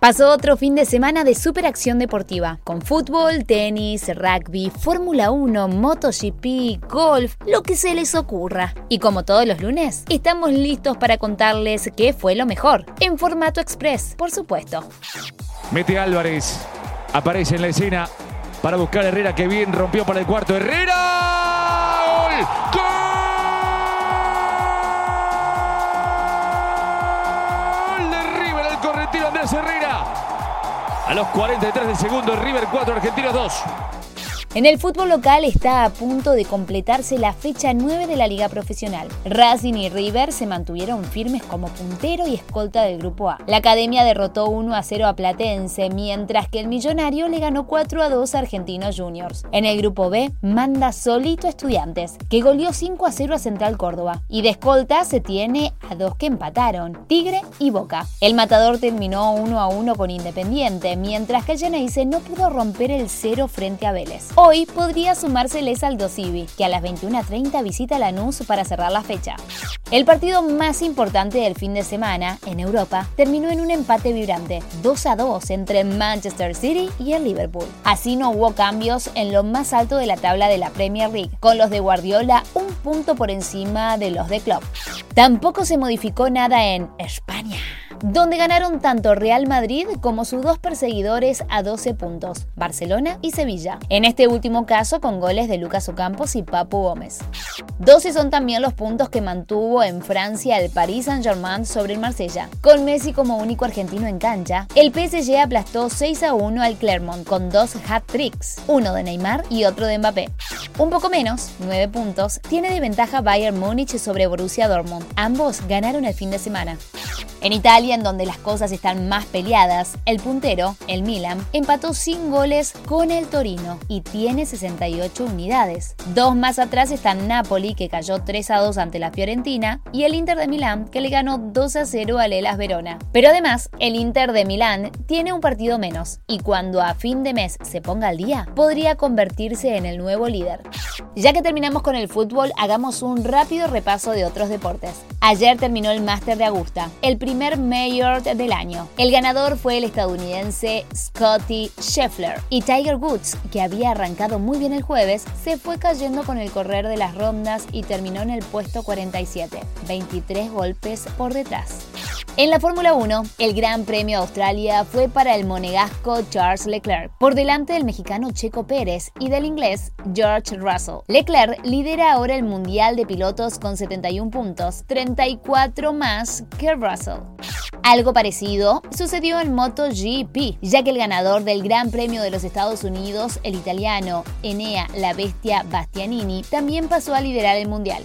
Pasó otro fin de semana de superacción deportiva, con fútbol, tenis, rugby, Fórmula 1, MotoGP, golf, lo que se les ocurra. Y como todos los lunes, estamos listos para contarles qué fue lo mejor, en formato express, por supuesto. Mete Álvarez, aparece en la escena para buscar a Herrera, que bien rompió para el cuarto. ¡Herrera! Herrera. A los 43 del segundo, River 4, Argentinos 2. En el fútbol local está a punto de completarse la fecha 9 de la liga profesional. Racing y River se mantuvieron firmes como puntero y escolta del grupo A. La academia derrotó 1 a 0 a Platense, mientras que el millonario le ganó 4 a 2 a Argentinos Juniors. En el grupo B manda solito a Estudiantes, que goleó 5 a 0 a Central Córdoba. Y de escolta se tiene a dos que empataron, Tigre y Boca. El matador terminó 1 a 1 con Independiente, mientras que el Geneise no pudo romper el cero frente a Vélez. Hoy podría sumárseles al Dosivi, que a las 21.30 visita Lanús para cerrar la fecha. El partido más importante del fin de semana, en Europa, terminó en un empate vibrante, 2 a 2 entre Manchester City y el Liverpool. Así no hubo cambios en lo más alto de la tabla de la Premier League, con los de Guardiola un punto por encima de los de Klopp. Tampoco se modificó nada en España donde ganaron tanto Real Madrid como sus dos perseguidores a 12 puntos, Barcelona y Sevilla. En este último caso con goles de Lucas Ocampos y Papu Gómez. 12 son también los puntos que mantuvo en Francia el Paris Saint-Germain sobre el Marsella. Con Messi como único argentino en cancha, el PSG aplastó 6 a 1 al Clermont con dos hat-tricks, uno de Neymar y otro de Mbappé. Un poco menos, 9 puntos, tiene de ventaja Bayern Múnich sobre Borussia Dortmund. Ambos ganaron el fin de semana. En Italia, en donde las cosas están más peleadas, el puntero, el Milan, empató sin goles con el Torino y tiene 68 unidades. Dos más atrás están Napoli, que cayó 3 a 2 ante la Fiorentina, y el Inter de Milán, que le ganó 2 a 0 al Elas Verona. Pero además, el Inter de Milán tiene un partido menos, y cuando a fin de mes se ponga al día, podría convertirse en el nuevo líder. Ya que terminamos con el fútbol, hagamos un rápido repaso de otros deportes. Ayer terminó el Máster de Augusta, el primer mayor del año. El ganador fue el estadounidense Scotty Scheffler y Tiger Woods, que había arrancado muy bien el jueves, se fue cayendo con el correr de las rondas y terminó en el puesto 47, 23 golpes por detrás. En la Fórmula 1, el Gran Premio de Australia fue para el monegasco Charles Leclerc, por delante del mexicano Checo Pérez y del inglés George Russell. Leclerc lidera ahora el Mundial de Pilotos con 71 puntos, 34 más que Russell. Algo parecido sucedió en MotoGP, ya que el ganador del Gran Premio de los Estados Unidos, el italiano Enea la Bestia Bastianini, también pasó a liderar el Mundial.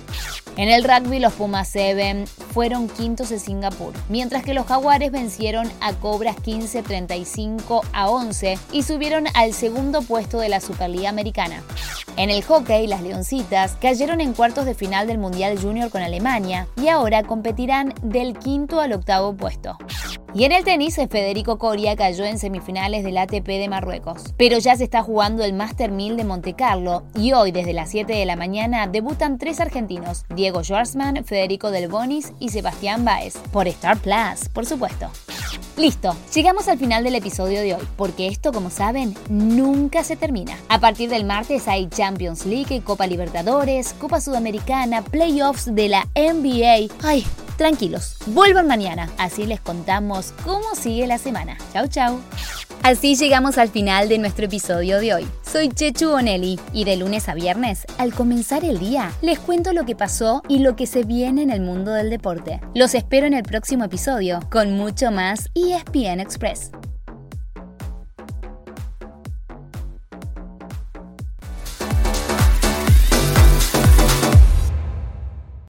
En el rugby los Pumas 7 fueron quintos en Singapur, mientras que los Jaguares vencieron a Cobras 15 35 a 11 y subieron al segundo puesto de la Superliga Americana. En el hockey, las Leoncitas cayeron en cuartos de final del Mundial Junior con Alemania y ahora competirán del quinto al octavo puesto. Y en el tenis, Federico Coria cayó en semifinales del ATP de Marruecos. Pero ya se está jugando el Master 1000 de Monte Carlo y hoy desde las 7 de la mañana debutan tres argentinos, Diego Schwartzman, Federico Del Bonis y Sebastián Baez, por Star Plus, por supuesto. Listo, llegamos al final del episodio de hoy, porque esto, como saben, nunca se termina. A partir del martes hay Champions League, Copa Libertadores, Copa Sudamericana, playoffs de la NBA. Ay, tranquilos, vuelvan mañana, así les contamos cómo sigue la semana. Chau, chau. Así llegamos al final de nuestro episodio de hoy. Soy Chechu Bonelli y de lunes a viernes, al comenzar el día, les cuento lo que pasó y lo que se viene en el mundo del deporte. Los espero en el próximo episodio con mucho más ESPN Express.